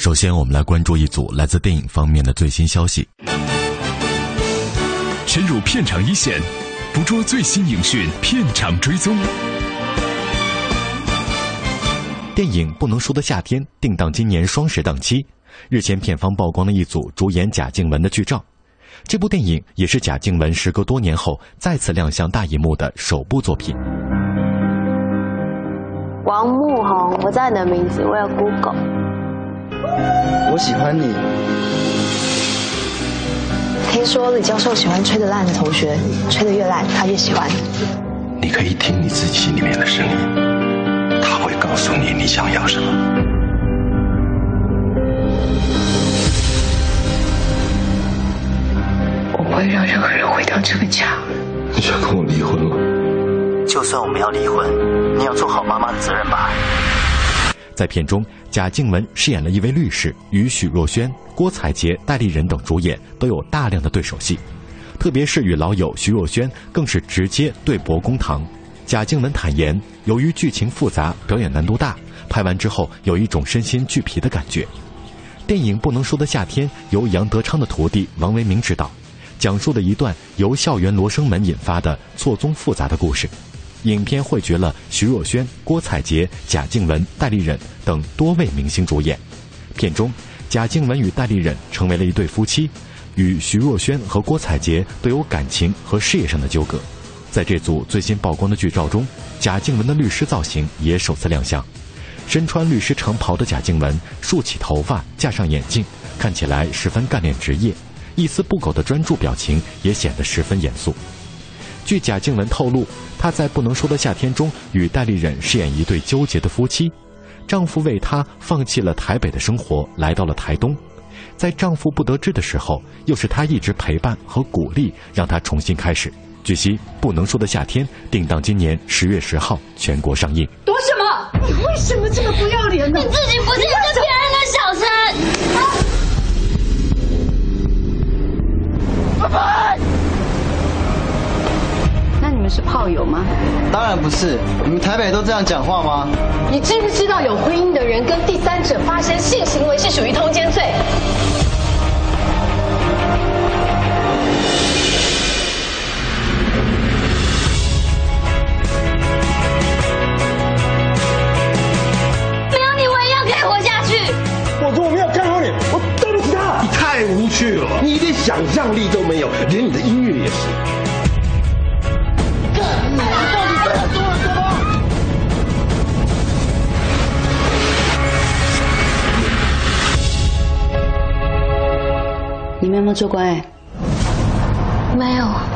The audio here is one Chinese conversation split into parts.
首先，我们来关注一组来自电影方面的最新消息。深入片场一线，捕捉最新影讯，片场追踪。电影《不能说的夏天》定档今年双十档期。日前，片方曝光了一组主演贾静雯的剧照。这部电影也是贾静雯时隔多年后再次亮相大荧幕的首部作品。王慕红，我知道你的名字，我有 Google。我喜欢你。听说李教授喜欢吹得烂的同学，吹得越烂，他越喜欢。你可以听你自己心里面的声音，他会告诉你你想要什么。我不会让任何人毁掉这个家。你想跟我离婚吗？就算我们要离婚，你要做好妈妈的责任吧。在片中，贾静雯饰演了一位律师，与许若瑄、郭采洁、戴立忍等主演都有大量的对手戏，特别是与老友徐若瑄，更是直接对簿公堂。贾静雯坦言，由于剧情复杂，表演难度大，拍完之后有一种身心俱疲的感觉。电影《不能说的夏天》由杨德昌的徒弟王维明执导，讲述了一段由校园罗生门引发的错综复杂的故事。影片汇聚了徐若瑄、郭采洁、贾静雯、戴立忍等多位明星主演。片中，贾静雯与戴立忍成为了一对夫妻，与徐若瑄和郭采洁都有感情和事业上的纠葛。在这组最新曝光的剧照中，贾静雯的律师造型也首次亮相。身穿律师长袍的贾静雯竖起头发，架上眼镜，看起来十分干练职业，一丝不苟的专注表情也显得十分严肃。据贾静雯透露，她在《不能说的夏天》中与戴立忍饰演一对纠结的夫妻，丈夫为她放弃了台北的生活，来到了台东。在丈夫不得志的时候，又是她一直陪伴和鼓励，让她重新开始。据悉，《不能说的夏天》定档今年十月十号全国上映。躲什么？你为什么这么不要脸呢？你自己不是是别人的小三？拜拜。是炮友吗？当然不是，你们台北都这样讲话吗？你知不知道有婚姻的人跟第三者发生性行为是属于通奸罪？没有你，我一样可以活下去。我说我没有看好你，我对不起他。你太无趣了，你一点想象力都没有，连你的音乐也是。有没有做过爱？没有。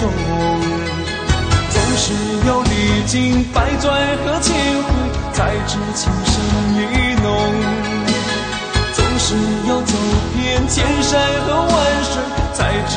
中。总是要历经百转和千回，才知情深意浓。总是要走遍千山和万水，才知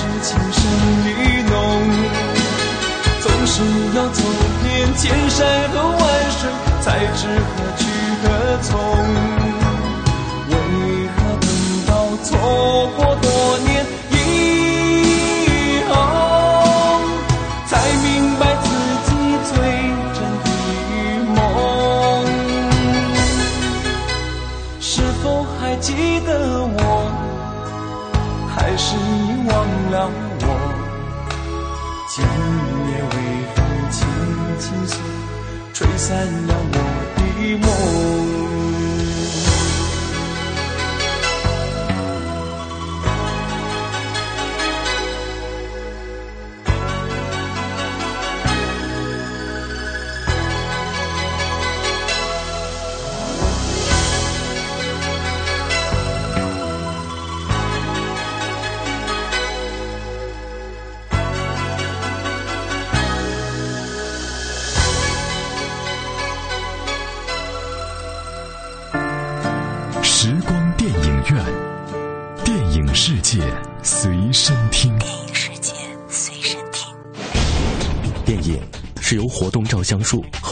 是情深意浓。总是要走遍千山和万水，才知何去何从。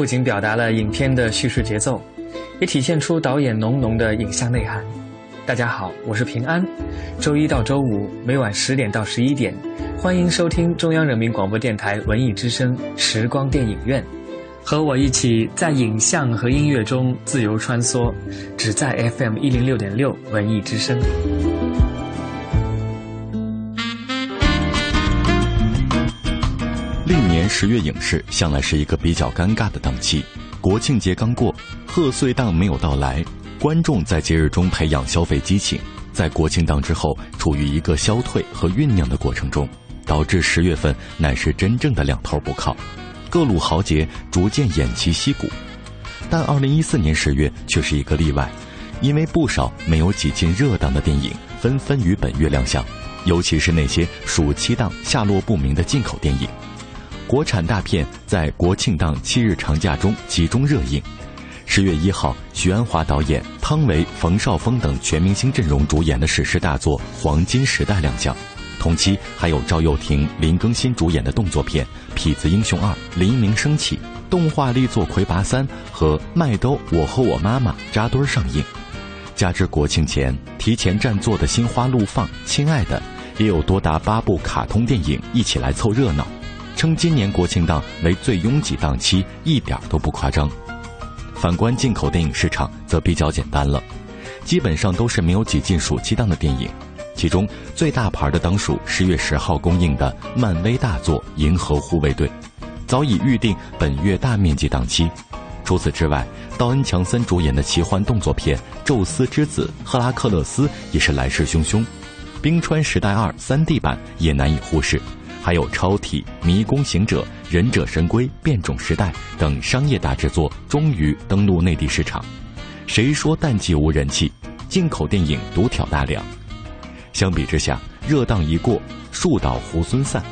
不仅表达了影片的叙事节奏，也体现出导演浓浓的影像内涵。大家好，我是平安。周一到周五每晚十点到十一点，欢迎收听中央人民广播电台文艺之声时光电影院。和我一起在影像和音乐中自由穿梭，只在 FM 一零六点六文艺之声。十月影视向来是一个比较尴尬的档期，国庆节刚过，贺岁档没有到来，观众在节日中培养消费激情，在国庆档之后处于一个消退和酝酿的过程中，导致十月份乃是真正的两头不靠。各路豪杰逐渐偃旗息鼓，但二零一四年十月却是一个例外，因为不少没有挤进热档的电影纷纷于本月亮相，尤其是那些暑期档下落不明的进口电影。国产大片在国庆档七日长假中集中热映。十月一号，徐安华导演、汤唯、冯绍峰等全明星阵容主演的史诗大作《黄金时代》亮相。同期还有赵又廷、林更新主演的动作片《痞子英雄二》，黎明升起，动画力作《魁拔三》和麦兜我和我妈妈扎堆上映。加之国庆前提前占座的心花怒放、亲爱的，也有多达八部卡通电影一起来凑热闹，称今年国庆档为最拥挤档期，一点都不夸张。反观进口电影市场，则比较简单了，基本上都是没有挤进暑期档的电影。其中最大牌的当属十月十号公映的漫威大作《银河护卫队》，早已预定本月大面积档期。除此之外，道恩·强森主演的奇幻动作片《宙斯之子赫拉克勒斯》也是来势汹汹，《冰川时代二》3D 版也难以忽视，还有《超体》《迷宫行者》《忍者神龟》《变种时代》等商业大制作终于登陆内地市场。谁说淡季无人气？进口电影独挑大梁。相比之下，热档一过，树倒猢狲散，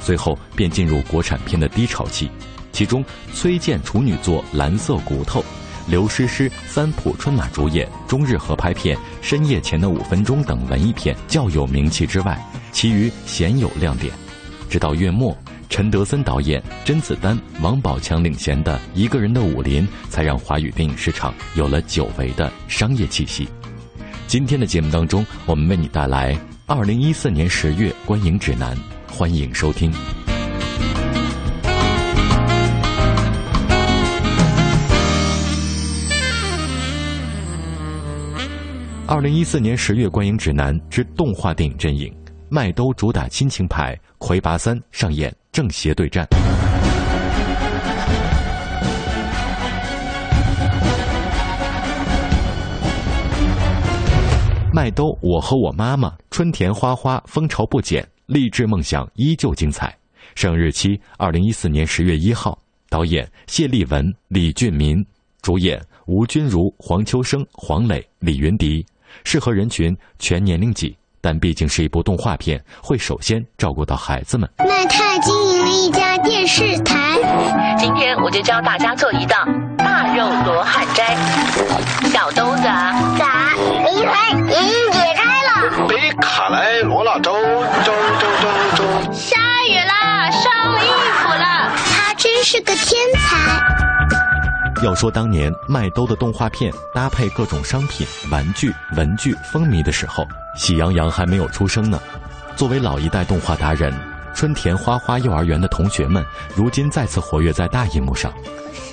随后便进入国产片的低潮期。其中，崔健处女作《蓝色骨头》，刘诗诗、三浦春马主演中日合拍片《深夜前的五分钟》等文艺片较有名气之外，其余鲜有亮点。直到月末，陈德森导演、甄子丹、王宝强领衔的《一个人的武林》，才让华语电影市场有了久违的商业气息。今天的节目当中，我们为你带来二零一四年十月观影指南，欢迎收听。二零一四年十月观影指南之动画电影阵营，麦兜主打亲情牌，魁拔三上演正邪对战。麦兜，我和我妈妈，春田花花，风潮不减，励志梦想依旧精彩。上映日期二零一四年十月一号。导演谢丽文、李俊民，主演吴君如、黄秋生、黄磊、李云迪。适合人群全年龄级，但毕竟是一部动画片，会首先照顾到孩子们。麦太经营了一家电视台，今天我就教大家做一道大肉罗汉斋。小兜子，咋？一台眼影解开了。北卡莱罗纳州州州州州。下雨啦，烧衣服了。他真是个天才。要说当年麦兜的动画片搭配各种商品、玩具、文具风靡的时候，喜羊羊还没有出生呢。作为老一代动画达人，春田花花幼儿园的同学们如今再次活跃在大荧幕上。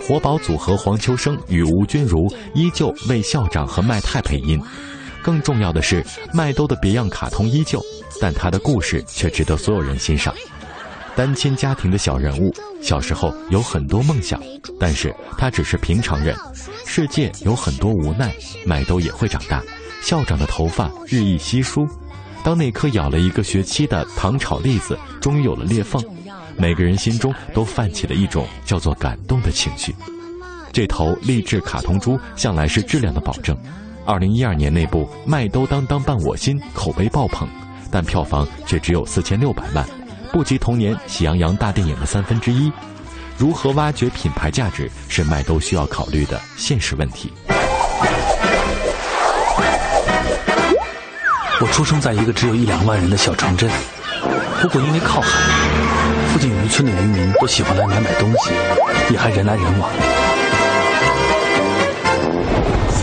活宝组合黄秋生与吴君如依旧为校长和麦太配音。更重要的是，麦兜的别样卡通依旧，但他的故事却值得所有人欣赏。单亲家庭的小人物，小时候有很多梦想，但是他只是平常人。世界有很多无奈，麦兜也会长大。校长的头发日益稀疏，当那颗咬了一个学期的糖炒栗子终于有了裂缝，每个人心中都泛起了一种叫做感动的情绪。这头励志卡通猪向来是质量的保证。二零一二年那部《麦兜当当伴我心》口碑爆棚，但票房却只有四千六百万。不及同年《喜羊羊》大电影的三分之一，如何挖掘品牌价值是麦兜需要考虑的现实问题。我出生在一个只有一两万人的小城镇，不过因为靠海，附近渔村的渔民都喜欢来买买东西，也还人来人往。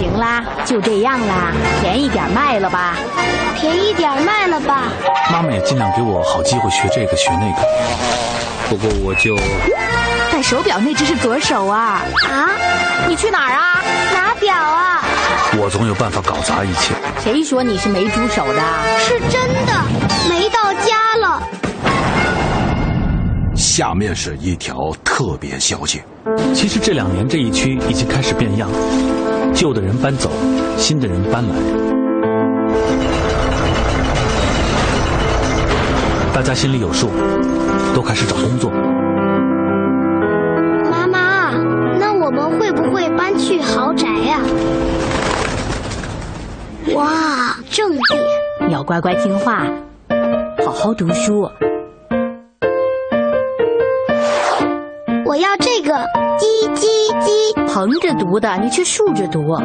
行啦，就这样啦，便宜点卖了吧。便宜点卖了吧！妈妈也尽量给我好机会学这个学那个。不过我就戴手表那只是左手啊！啊，你去哪儿啊？拿表啊！我总有办法搞砸一切。谁说你是没猪手的？是真的，没到家了。下面是一条特别消息。其实这两年这一区已经开始变样，旧的人搬走，新的人搬来。大家心里有数，都开始找工作。妈妈，那我们会不会搬去豪宅呀？哇，正点！你要乖乖听话，好好读书。我要这个，叽叽叽，横着读的，你却竖着读。啊？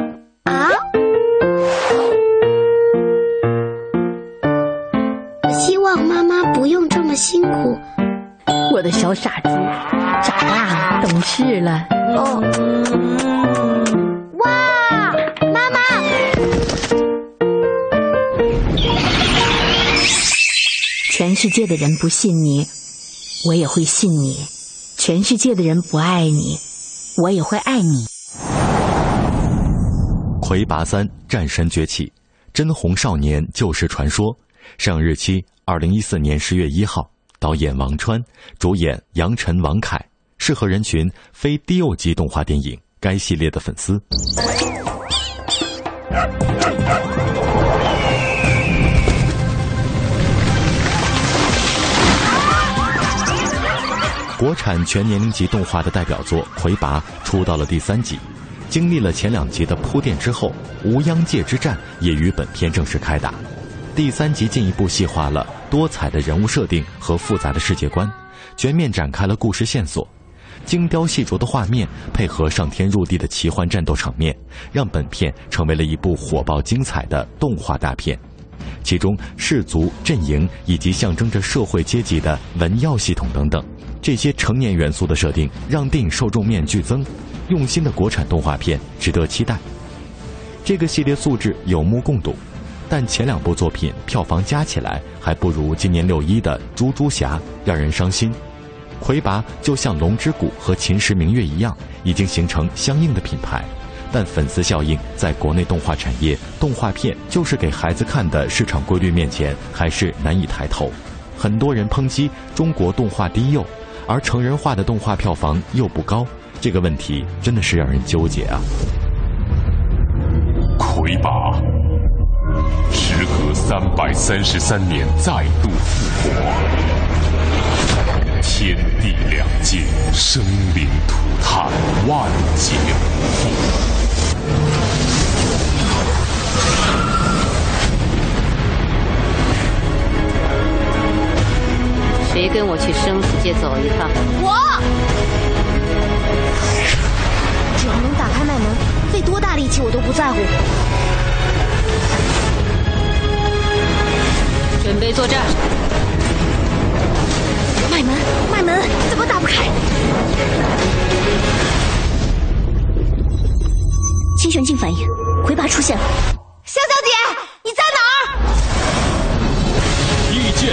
希望妈妈不用这么辛苦，我的小傻猪，长大了，懂事了。哦，哇，妈妈！全世界的人不信你，我也会信你；全世界的人不爱你，我也会爱你。魁拔三战神崛起，真红少年就是传说。上映日期二零一四年十月一号，导演王川，主演杨晨、王凯，适合人群非低幼级动画电影该系列的粉丝。国产全年龄级动画的代表作《魁拔》出到了第三集，经历了前两集的铺垫之后，无央界之战也于本片正式开打。第三集进一步细化了多彩的人物设定和复杂的世界观，全面展开了故事线索。精雕细琢的画面配合上天入地的奇幻战斗场面，让本片成为了一部火爆精彩的动画大片。其中氏族阵营以及象征着社会阶级的文耀系统等等，这些成年元素的设定让电影受众面剧增。用心的国产动画片值得期待。这个系列素质有目共睹。但前两部作品票房加起来还不如今年六一的《猪猪侠》，让人伤心。魁拔就像《龙之谷》和《秦时明月》一样，已经形成相应的品牌，但粉丝效应在国内动画产业，动画片就是给孩子看的市场规律面前，还是难以抬头。很多人抨击中国动画低幼，而成人化的动画票房又不高，这个问题真的是让人纠结啊。魁拔，时隔三百三十三年再度复活，天地两界生灵涂炭，万劫不复。去生死界走一趟？我。只要能打开麦门，费多大力气我都不在乎。准备作战。麦门，麦门，怎么打不开？清玄镜反应，魁拔出现了。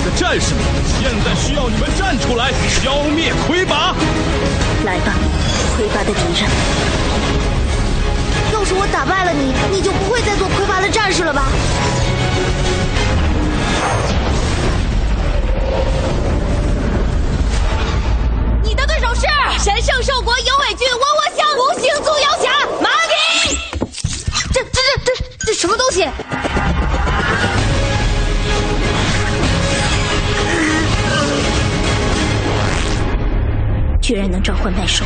的战士们，现在需要你们站出来，消灭魁拔。来吧，魁拔的敌人。要是我打败了你，你就不会再做魁拔的战士了吧？你的对手是神圣兽国有尾郡窝窝乡无形族妖侠马迪。这这这这这什么东西？居然能召唤怪兽！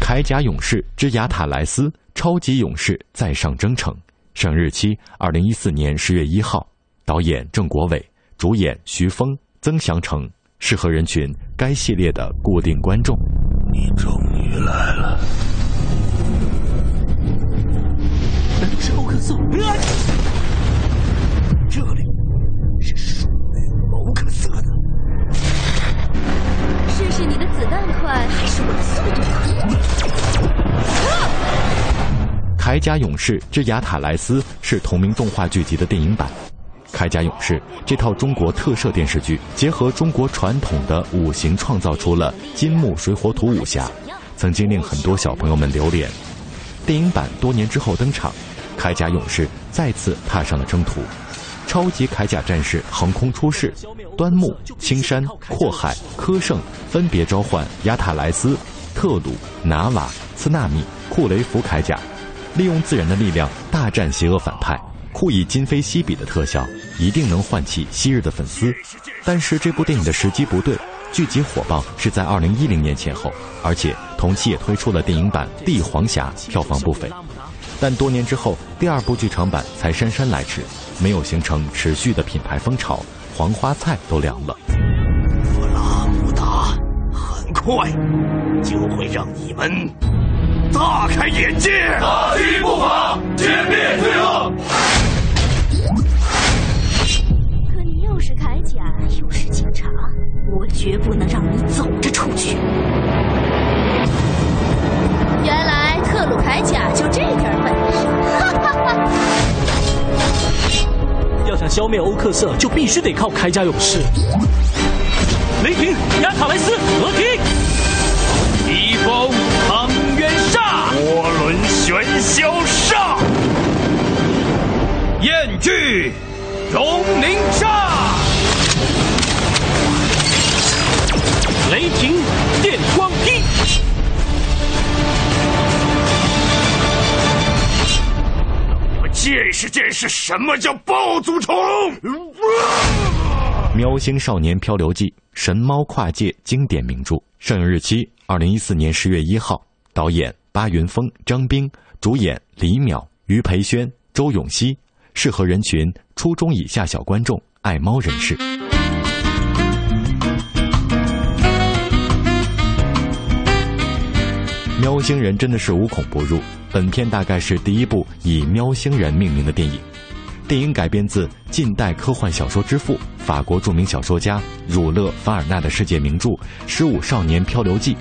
铠甲勇士之雅塔莱斯，超级勇士再上征程。上日期：二零一四年十月一号。导演郑国伟，主演徐峰、曾祥成。适合人群：该系列的固定观众。你终于来了。难道是欧克瑟？这里弹快，还是我的速度快？铠甲勇士之亚塔莱斯是同名动画剧集的电影版。铠甲勇士这套中国特摄电视剧，结合中国传统的五行，创造出了金木水火土武侠，曾经令很多小朋友们流连。电影版多年之后登场，铠甲勇士再次踏上了征途。超级铠甲战士横空出世，端木、青山、阔海、柯胜分别召唤亚塔莱斯、特鲁、拿瓦、斯纳米、库雷弗铠甲，利用自然的力量大战邪恶反派。酷以今非昔比的特效，一定能唤起昔日的粉丝。但是这部电影的时机不对，剧集火爆是在二零一零年前后，而且同期也推出了电影版《帝皇侠》，票房不菲。但多年之后，第二部剧场版才姗姗来迟，没有形成持续的品牌风潮，黄花菜都凉了。弗拉姆达很快就会让你们大开眼界。打击不法，歼灭罪恶。可你又是铠甲，又是警察，我绝不能让你走着出去。原来特鲁铠甲想消灭欧克瑟，就必须得靠铠甲勇士。雷霆、亚塔莱斯、合体，疾风苍渊煞，涡轮玄霄煞，焰炬融灵煞，雷霆电光劈。见识见识什么叫暴族虫！《喵星少年漂流记》神猫跨界经典名著，上映日期二零一四年十月一号，导演巴云峰、张冰，主演李淼、于培轩、周永熙，适合人群初中以下小观众、爱猫人士。喵星人真的是无孔不入，本片大概是第一部以喵星人命名的电影。电影改编自近代科幻小说之父、法国著名小说家儒勒·凡尔纳的世界名著《十五少年漂流记》，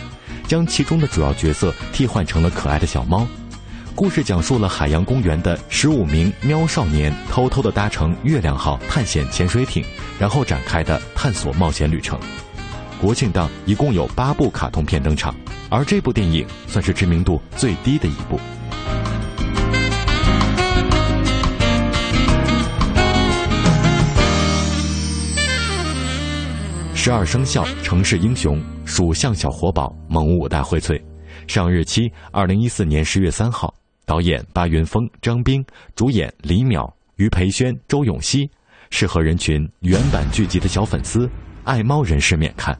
将其中的主要角色替换成了可爱的小猫。故事讲述了海洋公园的十五名喵少年偷偷地搭乘月亮号探险潜水艇，然后展开的探索冒险旅程。国庆档一共有八部卡通片登场，而这部电影算是知名度最低的一部。十二生肖城市英雄属相小活宝萌物大荟萃，上日期二零一四年十月三号，导演巴云峰、张斌，主演李淼、于培轩、周永熙，适合人群原版剧集的小粉丝、爱猫人士免看。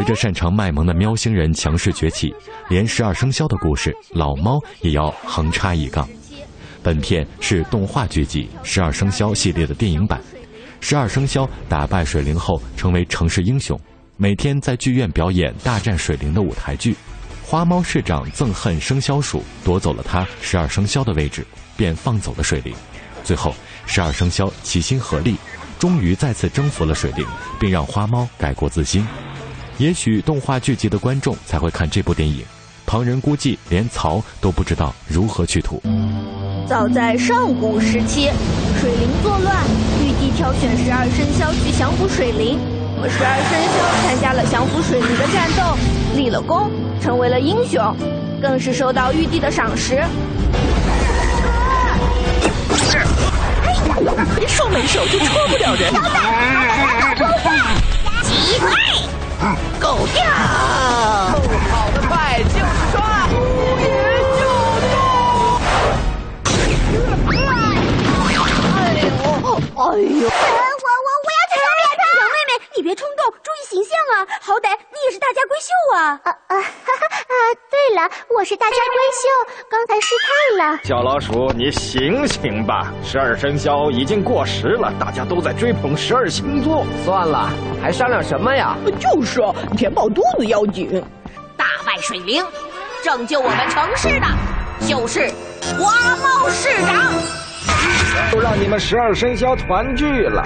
随着擅长卖萌的喵星人强势崛起，连十二生肖的故事，老猫也要横插一杠。本片是动画剧集《十二生肖》系列的电影版。十二生肖打败水灵后，成为城市英雄，每天在剧院表演大战水灵的舞台剧。花猫市长憎恨生肖鼠夺走了他十二生肖的位置，便放走了水灵。最后，十二生肖齐心合力，终于再次征服了水灵，并让花猫改过自新。也许动画剧集的观众才会看这部电影，旁人估计连曹都不知道如何去吐。早在上古时期，水灵作乱，玉帝挑选十二生肖去降服水灵。我们十二生肖参加了降服水灵的战斗，立了功，成为了英雄，更是受到玉帝的赏识。一双没手就戳不了人。好的，好的，好的，击退。狗掉！跑得快就是帅，无言就动。哎呦，哎呦！我我我要去灭他！小妹妹，你别冲动，注意形象啊！好歹你也是大家闺秀啊！啊啊！了，我是大家闺秀，刚才失态了。小老鼠，你醒醒吧！十二生肖已经过时了，大家都在追捧十二星座。算了，还商量什么呀？就是填饱肚子要紧。大败水灵，拯救我们城市的，就是花猫市长。都让你们十二生肖团聚了！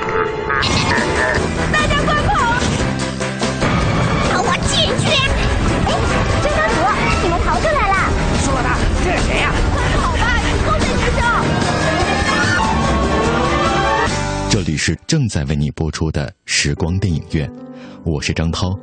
里是正在为你播出的时光电影院，我是张涛。